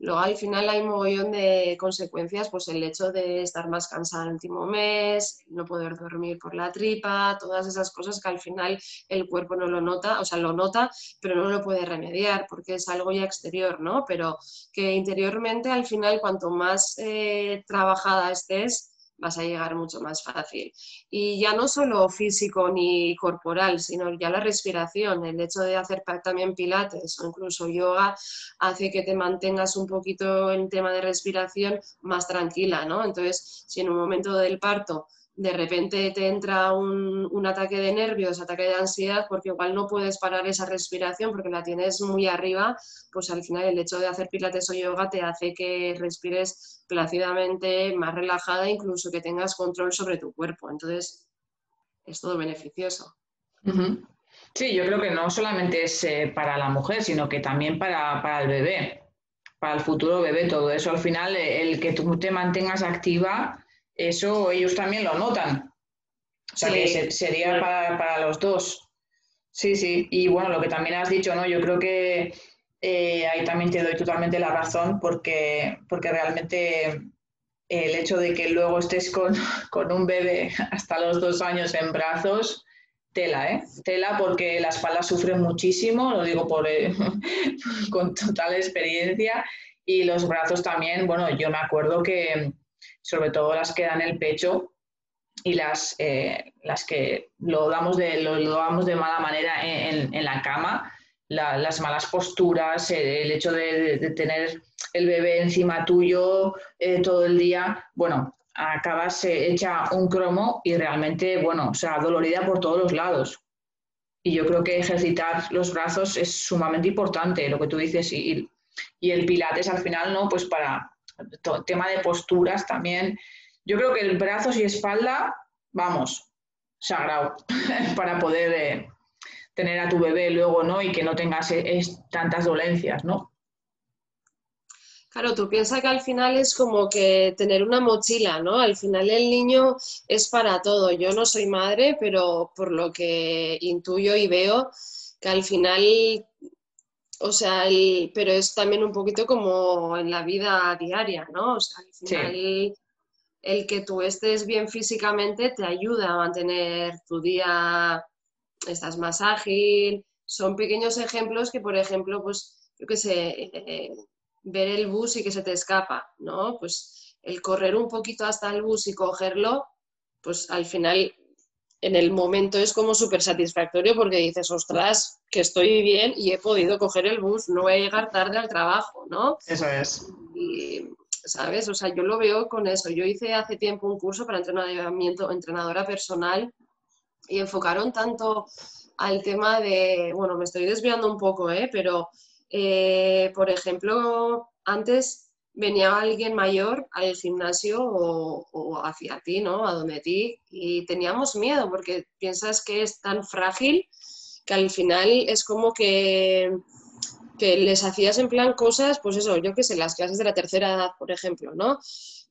Luego al final hay un mogollón de consecuencias, pues el hecho de estar más cansada el último mes, no poder dormir por la tripa, todas esas cosas que al final el cuerpo no lo nota, o sea, lo nota, pero no lo puede remediar porque es algo ya exterior, ¿no? Pero que interiormente al final cuanto más eh, trabajada estés, vas a llegar mucho más fácil. Y ya no solo físico ni corporal, sino ya la respiración, el hecho de hacer también pilates o incluso yoga hace que te mantengas un poquito en tema de respiración más tranquila, ¿no? Entonces, si en un momento del parto de repente te entra un, ataque de nervios, ataque de ansiedad, porque igual no puedes parar esa respiración porque la tienes muy arriba, pues al final el hecho de hacer pilates o yoga te hace que respires plácidamente, más relajada, incluso que tengas control sobre tu cuerpo. Entonces, es todo beneficioso. Sí, yo creo que no solamente es eh, para la mujer, sino que también para, para, el bebé, para el futuro bebé, todo eso. Al final, el que tú te mantengas activa eso ellos también lo notan. O sea que sería para, los dos. Sí, sí. Y bueno, lo que también has dicho, ¿no? Yo creo que eh, ahí también te doy totalmente la razón porque, porque realmente el hecho de que luego estés con, [laughs] con, un bebé hasta los dos años en brazos, tela, ¿eh? Tela porque la espalda sufre muchísimo, lo digo por, eh, [laughs] con total experiencia, y los brazos también, bueno, yo me acuerdo que sobre todo las que dan el pecho y las, eh, las que lo damos, de, lo, damos de mala manera en, la cama, las malas posturas, el, hecho de, tener el bebé encima tuyo eh, todo el día, bueno, acabas hecha un cromo y realmente, bueno, o sea, dolorida por todos los lados. Y yo creo que ejercitar los brazos es sumamente importante, lo que tú dices, y, y el pilates al final, ¿no? Pues para tema de posturas también. Yo creo que el brazos y espalda, vamos, sagrado, [laughs] para poder eh, tener a tu bebé luego, ¿no? Y que no tengas eh, tantas dolencias, ¿no? Claro, tú piensas que al final es como que tener una mochila, ¿no? Al final el niño es para todo. Yo no soy madre, pero por lo que intuyo y veo, que al final, o sea, pero es también un poquito como en la vida diaria, ¿no? O sea, al final el que tú estés bien físicamente te ayuda a mantener tu día, estás más ágil. Son pequeños ejemplos que, por ejemplo, pues, yo qué sé, eh, ver el bus y que se te escapa, ¿no? Pues el correr un poquito hasta el bus y cogerlo, pues al final en el momento es como súper satisfactorio porque dices, ostras, que estoy bien y he podido coger el bus, no voy a llegar tarde al trabajo, ¿no? Eso es. Y, ¿sabes? O sea, yo lo veo con eso. Yo hice hace tiempo un curso para entrenamiento, entrenadora personal y enfocaron tanto al tema de, bueno, me estoy desviando un poco, ¿eh? Pero eh, por ejemplo, antes venía alguien mayor al gimnasio o, hacia ti, ¿no? A donde ti, y teníamos miedo porque piensas que es tan frágil que al final es como que, que les hacías en plan cosas, pues eso, yo qué sé, las clases de la tercera edad, por ejemplo, ¿no?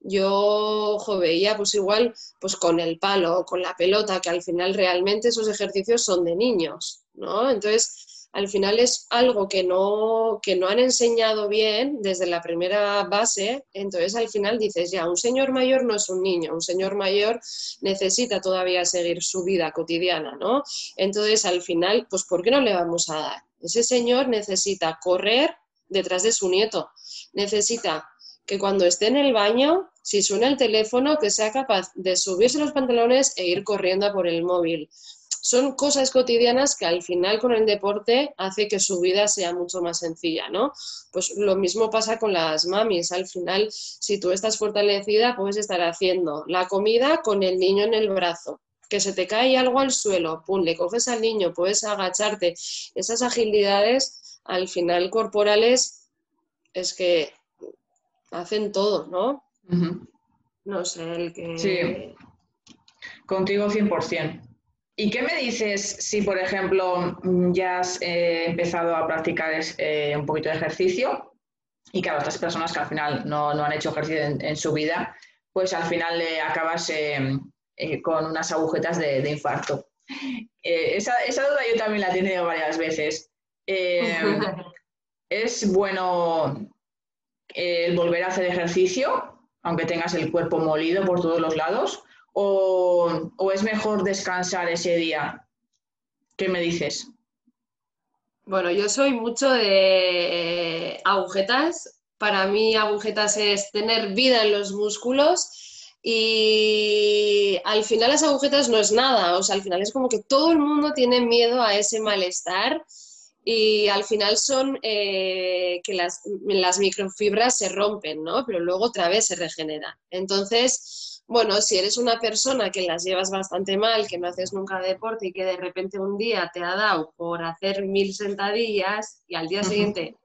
Yo veía pues igual pues con el palo, con la pelota, que al final realmente esos ejercicios son de niños, ¿no? Entonces, al final es algo que no, que no han enseñado bien desde la primera base, entonces al final dices, ya, un señor mayor no es un niño, un señor mayor necesita todavía seguir su vida cotidiana, ¿no? Entonces al final, pues ¿por qué no le vamos a dar? Ese señor necesita correr detrás de su nieto, necesita que cuando esté en el baño, si suena el teléfono, que sea capaz de subirse los pantalones e ir corriendo por el móvil son cosas cotidianas que al final con el deporte hace que su vida sea mucho más sencilla, ¿no? Pues lo mismo pasa con las mamis. Al final, si tú estás fortalecida, puedes estar haciendo la comida con el niño en el brazo. Que se te cae algo al suelo, pum, le coges al niño, puedes agacharte. Esas agilidades, al final corporales, es que hacen todo, ¿no? No sé, el que... Sí, contigo 100%. ¿Y qué me dices si, por ejemplo, ya has eh, empezado a practicar eh, un poquito de ejercicio y que a otras personas que al final no, han hecho ejercicio en, su vida, pues al final le acabas eh, con unas agujetas de, infarto? Esa, duda yo también la he tenido varias veces. [laughs] ¿Es bueno volver a hacer ejercicio, aunque tengas el cuerpo molido por todos los lados? O, es mejor descansar ese día? ¿Qué me dices? Bueno, yo soy mucho de agujetas. Para mí agujetas es tener vida en los músculos y al final las agujetas no es nada. O sea, al final es como que todo el mundo tiene miedo a ese malestar y al final son eh, que las, las microfibras se rompen, ¿no? Pero luego otra vez se regeneran. Entonces, bueno, si eres una persona que las llevas bastante mal, que no haces nunca deporte y que de repente un día te ha dado por hacer mil sentadillas y al día siguiente,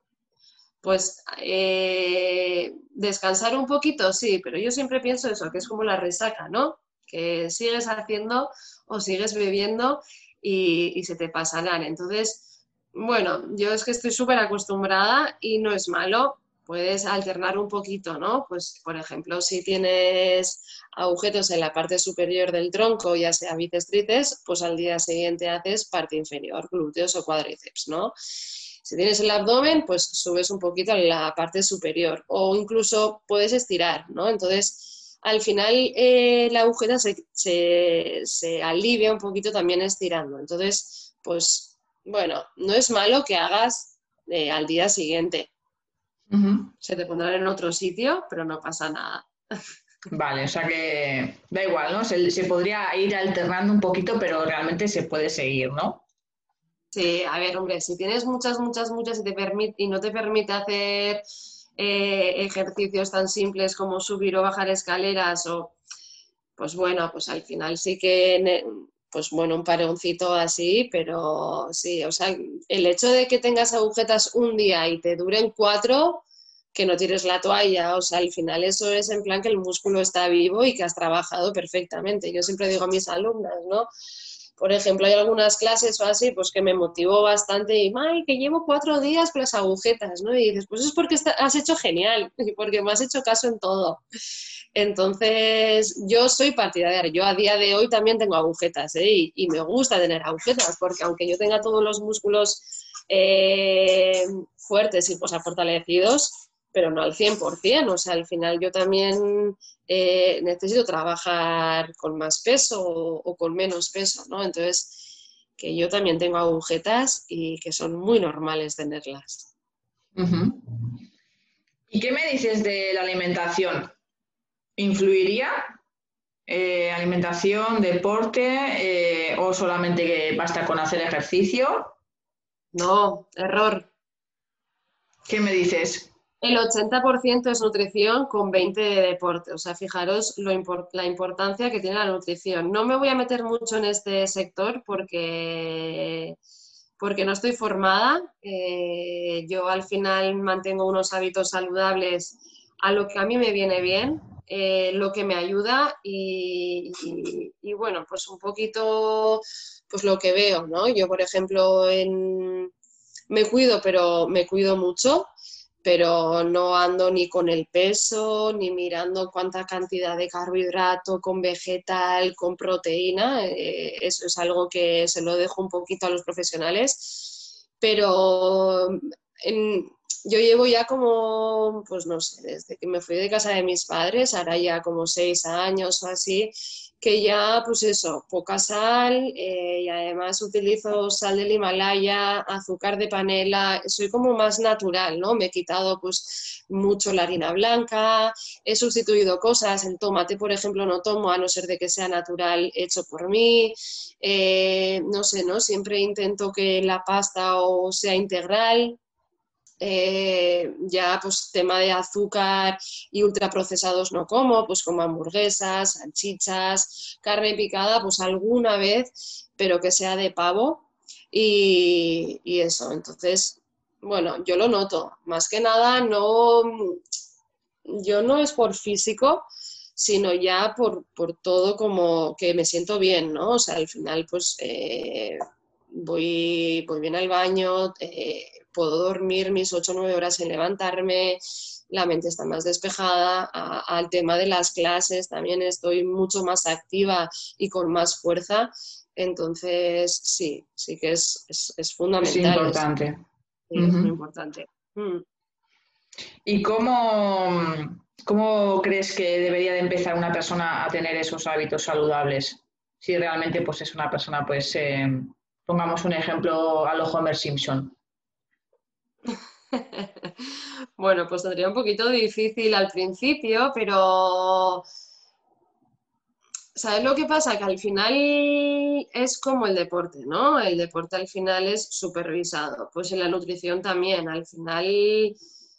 pues eh, descansar un poquito, sí, pero yo siempre pienso eso, que es como la resaca, ¿no? Que sigues haciendo o sigues bebiendo y, y se te pasarán. Entonces, bueno, yo es que estoy súper acostumbrada y no es malo puedes alternar un poquito, ¿no? Pues, por ejemplo, si tienes agujetos en la parte superior del tronco, ya sea bíceps, pues al día siguiente haces parte inferior, glúteos o cuádriceps, ¿no? Si tienes el abdomen, pues subes un poquito a la parte superior o incluso puedes estirar, ¿no? Entonces, al final eh, la agujeta se, alivia un poquito también estirando. Entonces, pues bueno, no es malo que hagas eh, al día siguiente. Se te pondrá en otro sitio, pero no pasa nada. [laughs] Vale, o sea que da igual, ¿no? Se, podría ir alternando un poquito, pero realmente se puede seguir, ¿no? Sí, a ver, hombre, si tienes muchas, muchas, muchas y, te permite, y no te permite hacer eh, ejercicios tan simples como subir o bajar escaleras o, pues bueno, pues al final sí que, pues bueno, un paroncito así, pero sí, o sea, el hecho de que tengas agujetas un día y te duren cuatro, que no tires la toalla, o sea, al final eso es en plan que el músculo está vivo y que has trabajado perfectamente. Yo siempre digo a mis alumnas, ¿no? Por ejemplo, hay algunas clases o así, pues que me motivó bastante y, ¡ay, que llevo cuatro días con las agujetas! ¿no? Y dices, pues es porque has hecho genial, [laughs] y porque me has hecho caso en todo. Entonces, yo soy partidaria, yo a día de hoy también tengo agujetas, ¿eh? y, me gusta tener agujetas, porque aunque yo tenga todos los músculos eh, fuertes y pues, fortalecidos, pero no al 100%, o sea, al final yo también eh, necesito trabajar con más peso o, con menos peso, ¿no? Entonces, que yo también tengo agujetas y que son muy normales tenerlas. ¿Y qué me dices de la alimentación? ¿Influiría? Eh, ¿Alimentación, deporte eh, o solamente que basta con hacer ejercicio? No, error. ¿Qué me dices? El 80% es nutrición con 20 de deporte. O sea, fijaros la importancia que tiene la nutrición. No me voy a meter mucho en este sector porque, porque no estoy formada. Eh, yo al final mantengo unos hábitos saludables a lo que a mí me viene bien, eh, lo que me ayuda y, y, bueno, pues un poquito pues lo que veo, ¿no? Yo, por ejemplo, en, me cuido, pero me cuido mucho pero no ando ni con el peso, ni mirando cuánta cantidad de carbohidrato con vegetal, con proteína. Eh, eso es algo que se lo dejo un poquito a los profesionales. Pero yo llevo ya como, pues no sé, desde que me fui de casa de mis padres, ahora ya como seis años o así, que ya, pues eso, poca sal eh, y además utilizo sal del Himalaya, azúcar de panela, soy como más natural, ¿no? Me he quitado pues mucho la harina blanca, he sustituido cosas, el tomate, por ejemplo, no tomo a no ser de que sea natural hecho por mí, eh, no sé, ¿no? Siempre intento que la pasta o sea integral, eh, ya pues tema de azúcar y ultraprocesados no como, pues como hamburguesas, salchichas, carne picada, pues alguna vez, pero que sea de pavo y, eso. Entonces, bueno, yo lo noto. Más que nada, no, yo no es por físico, sino ya por, todo como que me siento bien, ¿no? O sea, al final pues eh, voy, voy bien al baño, eh, puedo dormir mis 8 o 9 horas sin levantarme, la mente está más despejada, al tema de las clases también estoy mucho más activa y con más fuerza, entonces sí, sí que es, es, fundamental. Es importante. Es, muy importante. Mm. ¿Y cómo, cómo crees que debería de empezar una persona a tener esos hábitos saludables? Si realmente pues, es una persona, pues, eh, pongamos un ejemplo a lo Homer Simpson. [laughs] bueno, pues sería un poquito difícil al principio, pero ¿sabes lo que pasa? Que al final es como el deporte, ¿no? El deporte al final es supervisado. Pues en la nutrición también, al final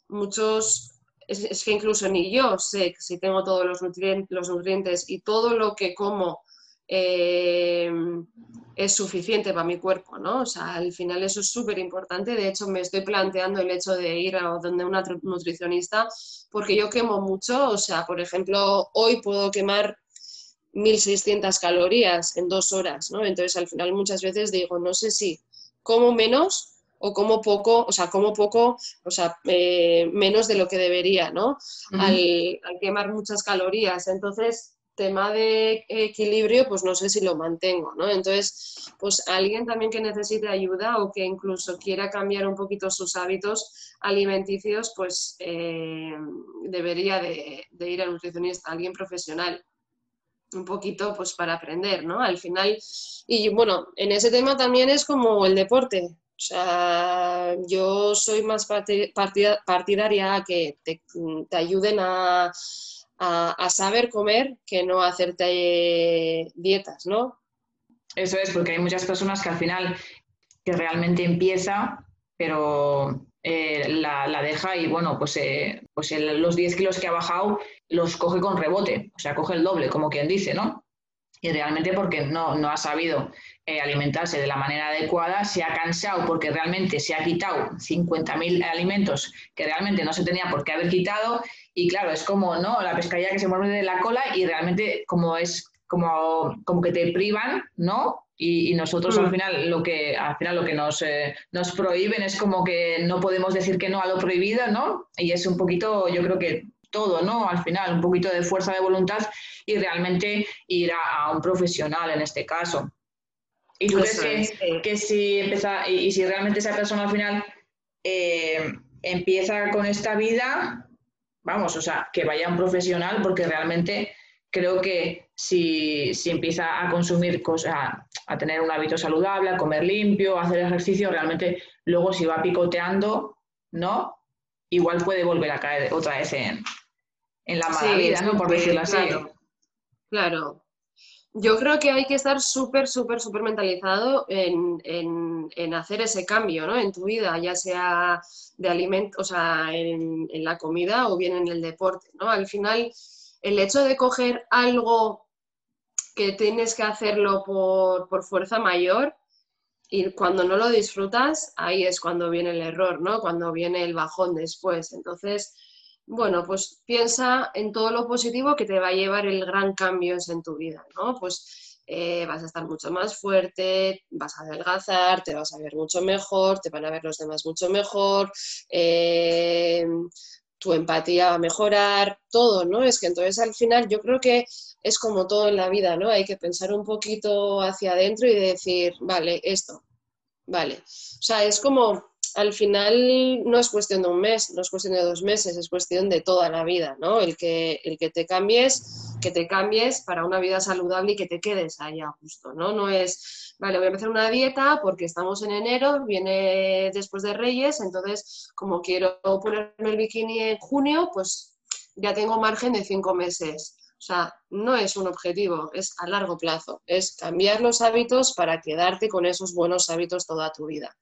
muchos, es, que incluso ni yo sé si tengo todos los nutrientes, los nutrientes y todo lo que como eh, es suficiente para mi cuerpo, ¿no? O sea, al final eso es súper importante. De hecho, me estoy planteando el hecho de ir a donde una nutricionista porque yo quemo mucho. O sea, por ejemplo, hoy puedo quemar 1.600 calorías en dos horas, ¿no? Entonces, al final muchas veces digo, no sé si como menos o como poco, o sea, como poco, o sea, eh, menos de lo que debería, ¿no? al, al quemar muchas calorías. Entonces, tema de equilibrio, pues no sé si lo mantengo, ¿no? Entonces, pues alguien también que necesite ayuda o que incluso quiera cambiar un poquito sus hábitos alimenticios, pues eh, debería de, ir al nutricionista, alguien profesional un poquito pues para aprender, ¿no? Al final, y bueno, en ese tema también es como el deporte. O sea, yo soy más partidaria a que te ayuden a, a, saber comer que no hacerte dietas, ¿no? Eso es, porque hay muchas personas que al final que realmente empieza, pero eh, la, deja y bueno, pues, eh, pues los 10 kilos que ha bajado los coge con rebote, o sea, coge el doble, como quien dice, ¿no? Y realmente porque no, no ha sabido eh, alimentarse de la manera adecuada, se ha cansado porque realmente se ha quitado 50.000 alimentos que realmente no se tenía por qué haber quitado y claro, es como ¿no? la pescadilla que se mueve de la cola y realmente como es como, como que te privan, ¿no? Y, nosotros al mm. final lo que al final lo que nos, eh, nos prohíben es como que no podemos decir que no a lo prohibido, ¿no? Y es un poquito, yo creo que todo, ¿no? Al final, un poquito de fuerza de voluntad y realmente ir a, un profesional en este caso. Y tú crees que, si empieza, y, si realmente esa persona al final eh, empieza con esta vida, vamos, o sea, que vaya un profesional porque realmente creo que si, empieza a consumir cosas, a tener un hábito saludable, a comer limpio, a hacer ejercicio, realmente luego si va picoteando, ¿no? Igual puede volver a caer otra vez en, la mala vida, ¿no? Por decirlo así. Claro. Yo creo que hay que estar súper, súper, súper mentalizado en, en, hacer ese cambio, ¿no? En tu vida, ya sea de alimento, o sea, en, en la comida o bien en el deporte, ¿no? Al final, el hecho de coger algo que tienes que hacerlo por, fuerza mayor y cuando no lo disfrutas, ahí es cuando viene el error, ¿no? Cuando viene el bajón después. Entonces, bueno, pues piensa en todo lo positivo que te va a llevar el gran cambio en tu vida, ¿no? Pues eh, vas a estar mucho más fuerte, vas a adelgazar, te vas a ver mucho mejor, te van a ver los demás mucho mejor, eh, tu empatía va a mejorar, todo, ¿no? Es que entonces al final yo creo que es como todo en la vida, ¿no? Hay que pensar un poquito hacia adentro y decir, vale, esto, vale. O sea, es como, al final no es cuestión de un mes, no es cuestión de dos meses, es cuestión de toda la vida, ¿no? El que, el que te cambies, que te cambies para una vida saludable y que te quedes allá justo, ¿no? No es vale, voy a empezar una dieta porque estamos en enero, viene después de Reyes, entonces como quiero ponerme el bikini en junio, pues ya tengo margen de cinco meses. O sea, no es un objetivo, es a largo plazo, es cambiar los hábitos para quedarte con esos buenos hábitos toda tu vida.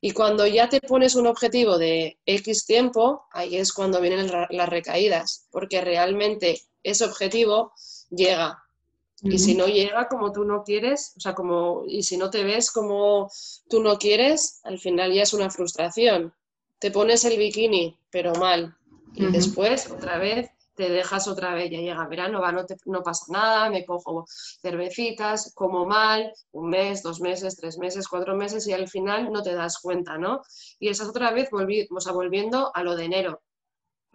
Y cuando ya te pones un objetivo de X tiempo, ahí es cuando vienen las recaídas, porque realmente ese objetivo llega y si no llega como tú no quieres, o sea, como, y si no te ves como tú no quieres, al final ya es una frustración. Te pones el bikini, pero mal. Y después, otra vez, te dejas otra vez, ya llega verano, va, no, no pasa nada, me cojo cervecitas, como mal, un mes, dos meses, tres meses, cuatro meses, y al final no te das cuenta, ¿no? Y esa otra vez sea, volviendo a lo de enero.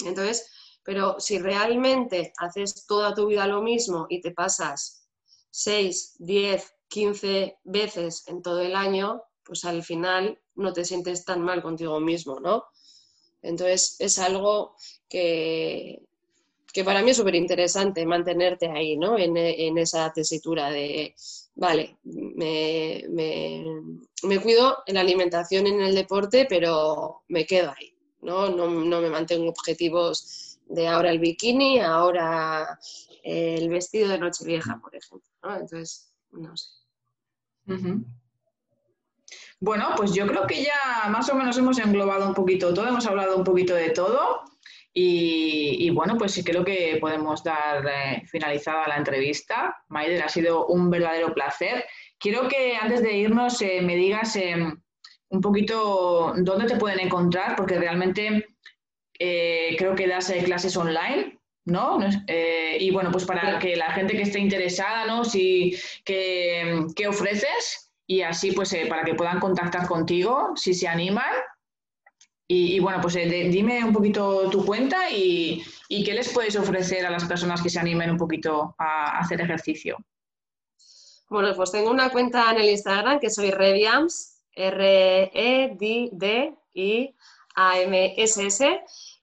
Entonces, pero si realmente haces toda tu vida lo mismo y te pasas 6, 10, 15 veces en todo el año, pues al final no te sientes tan mal contigo mismo, ¿no? Entonces es algo que, que para mí es súper interesante mantenerte ahí, ¿no? En, esa tesitura de, vale, me, me, cuido en la alimentación en el deporte, pero me quedo ahí, ¿no? No, no me mantengo objetivos de ahora el bikini, ahora el vestido de Nochevieja, por ejemplo. Entonces, no sé. Bueno, pues yo creo que ya más o menos hemos englobado un poquito todo, hemos hablado un poquito de todo y, bueno, pues sí creo que podemos dar eh, finalizada la entrevista. Maider, ha sido un verdadero placer. Quiero que antes de irnos eh, me digas em, un poquito dónde te pueden encontrar, porque realmente eh, creo que das clases online, ¿no? Y bueno, pues para que la gente que esté interesada, ¿no? Si, ¿qué, ofreces? Y así, pues para que puedan contactar contigo, si se animan. Y, bueno, pues dime un poquito tu cuenta y, qué les puedes ofrecer a las personas que se animen un poquito a hacer ejercicio. Bueno, pues tengo una cuenta en el Instagram que soy Rediams, R-E-D-I-A-M-S-S.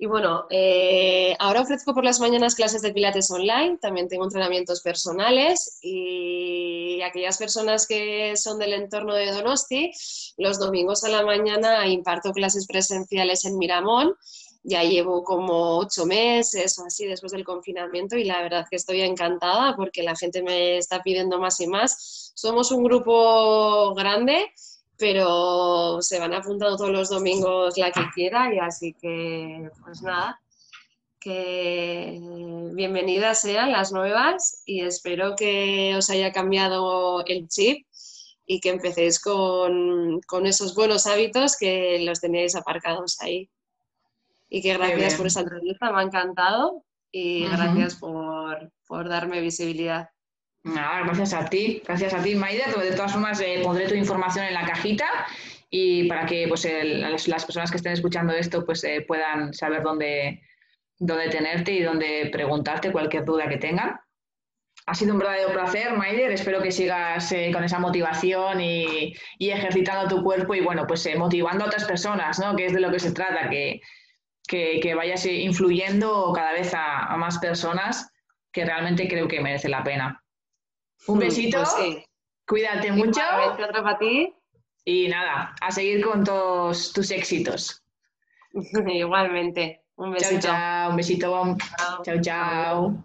Y bueno, eh, ahora ofrezco por las mañanas clases de pilates online, también tengo entrenamientos personales y aquellas personas que son del entorno de Donosti, los domingos a la mañana imparto clases presenciales en Miramón. Ya llevo como ocho meses o así después del confinamiento y la verdad que estoy encantada porque la gente me está pidiendo más y más. Somos un grupo grande pero se van apuntando todos los domingos la que quiera y así que, pues nada, que bienvenidas sean las nuevas y espero que os haya cambiado el chip y que empecéis con, esos buenos hábitos que los teníais aparcados ahí. Y que gracias por esta entrevista, me ha encantado y gracias por, darme visibilidad. Gracias a ti, gracias a ti, Maider. De todas formas, eh, pondré tu información en la cajita y para que pues, las, personas que estén escuchando esto pues, eh, puedan saber dónde, dónde tenerte y dónde preguntarte cualquier duda que tengan. Ha sido un verdadero placer, Maider. Espero que sigas eh, con esa motivación y, ejercitando tu cuerpo y, bueno, pues motivando a otras personas, ¿no? Que es de lo que se trata, que, que, vayas influyendo cada vez a, más personas que realmente creo que merece la pena. Un besito, pues cuídate mucho. Otro para ti. Y nada, a seguir con todos tus éxitos. [laughs] Igualmente. Un besito. Chao, chao. Un besito. Chao, chao.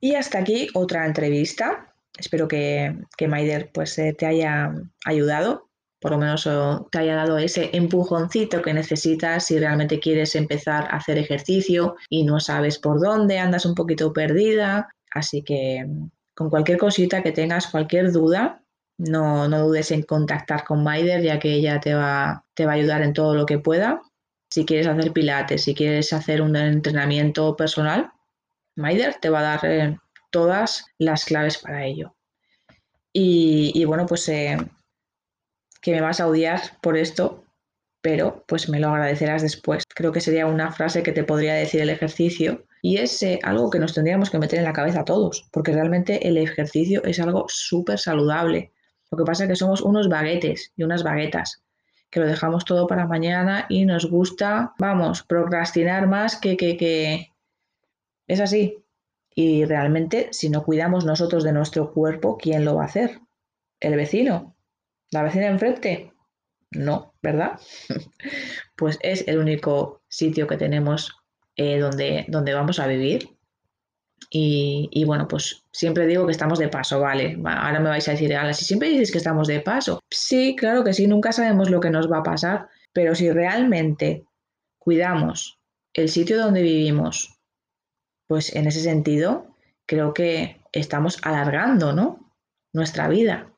Y hasta aquí otra entrevista. Espero que, que Maider pues, eh, te haya ayudado por lo menos te haya dado ese empujoncito que necesitas si realmente quieres empezar a hacer ejercicio y no sabes por dónde, andas un poquito perdida. Así que con cualquier cosita que tengas, cualquier duda, no, dudes en contactar con Maider, ya que ella te va, te va a ayudar en todo lo que pueda. Si quieres hacer pilates, si quieres hacer un entrenamiento personal, Maider te va a dar eh, todas las claves para ello. Y, bueno, pues eh, que me vas a odiar por esto, pero pues me lo agradecerás después. Creo que sería una frase que te podría decir el ejercicio y es eh, algo que nos tendríamos que meter en la cabeza a todos, porque realmente el ejercicio es algo súper saludable. Lo que pasa es que somos unos baguetes y unas baguetas, que lo dejamos todo para mañana y nos gusta, vamos, procrastinar más que que, que... Es así. Y realmente, si no cuidamos nosotros de nuestro cuerpo, ¿quién lo va a hacer? El vecino, ¿La vecina enfrente? No, ¿verdad? [laughs] pues es el único sitio que tenemos eh, donde, vamos a vivir. Y, bueno, pues siempre digo que estamos de paso, vale. Ahora me vais a decir, Ala, si siempre dices que estamos de paso. Sí, claro que sí, nunca sabemos lo que nos va a pasar, pero si realmente cuidamos el sitio donde vivimos, pues en ese sentido, creo que estamos alargando, ¿no? Nuestra vida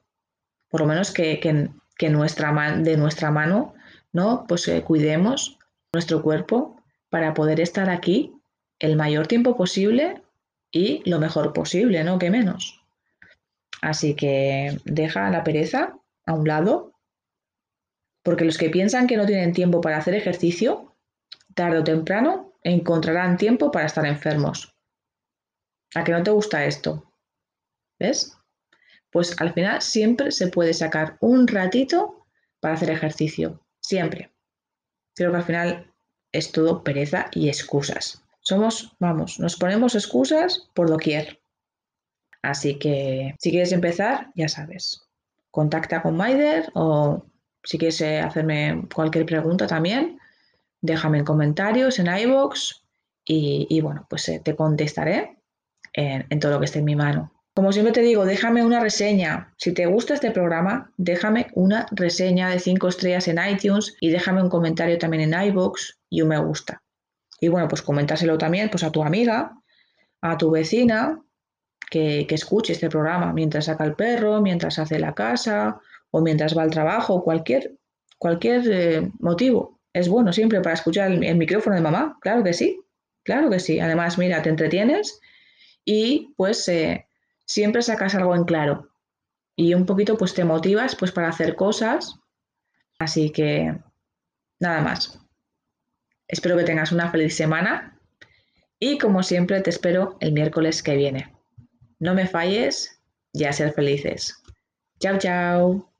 por lo menos que, nuestra de nuestra mano, ¿no? Pues eh, cuidemos nuestro cuerpo para poder estar aquí el mayor tiempo posible y lo mejor posible, ¿no? Que menos. Así que deja la pereza a un lado, porque los que piensan que no tienen tiempo para hacer ejercicio, tarde o temprano encontrarán tiempo para estar enfermos. ¿A que no te gusta esto? ¿Ves? pues al final siempre se puede sacar un ratito para hacer ejercicio. Siempre. Creo que al final es todo pereza y excusas. Somos, vamos, nos ponemos excusas por doquier. Así que si quieres empezar, ya sabes, contacta con Maider o si quieres eh, hacerme cualquier pregunta también, déjame en comentarios en iBox y, bueno, pues eh, te contestaré en todo lo que esté en mi mano. Como siempre te digo, déjame una reseña. Si te gusta este programa, déjame una reseña de 5 estrellas en iTunes y déjame un comentario también en iBox y un me gusta. Y bueno, pues comentárselo también pues, a tu amiga, a tu vecina, que, escuche este programa mientras saca el perro, mientras hace la casa o mientras va al trabajo, cualquier, cualquier eh, motivo. Es bueno siempre para escuchar el, el micrófono de mamá, claro que sí, claro que sí. Además, mira, te entretienes y pues eh, siempre sacas algo en claro y un poquito pues te motivas pues para hacer cosas. Así que nada más. Espero que tengas una feliz semana y como siempre te espero el miércoles que viene. No me falles y a ser felices. Chao, chao.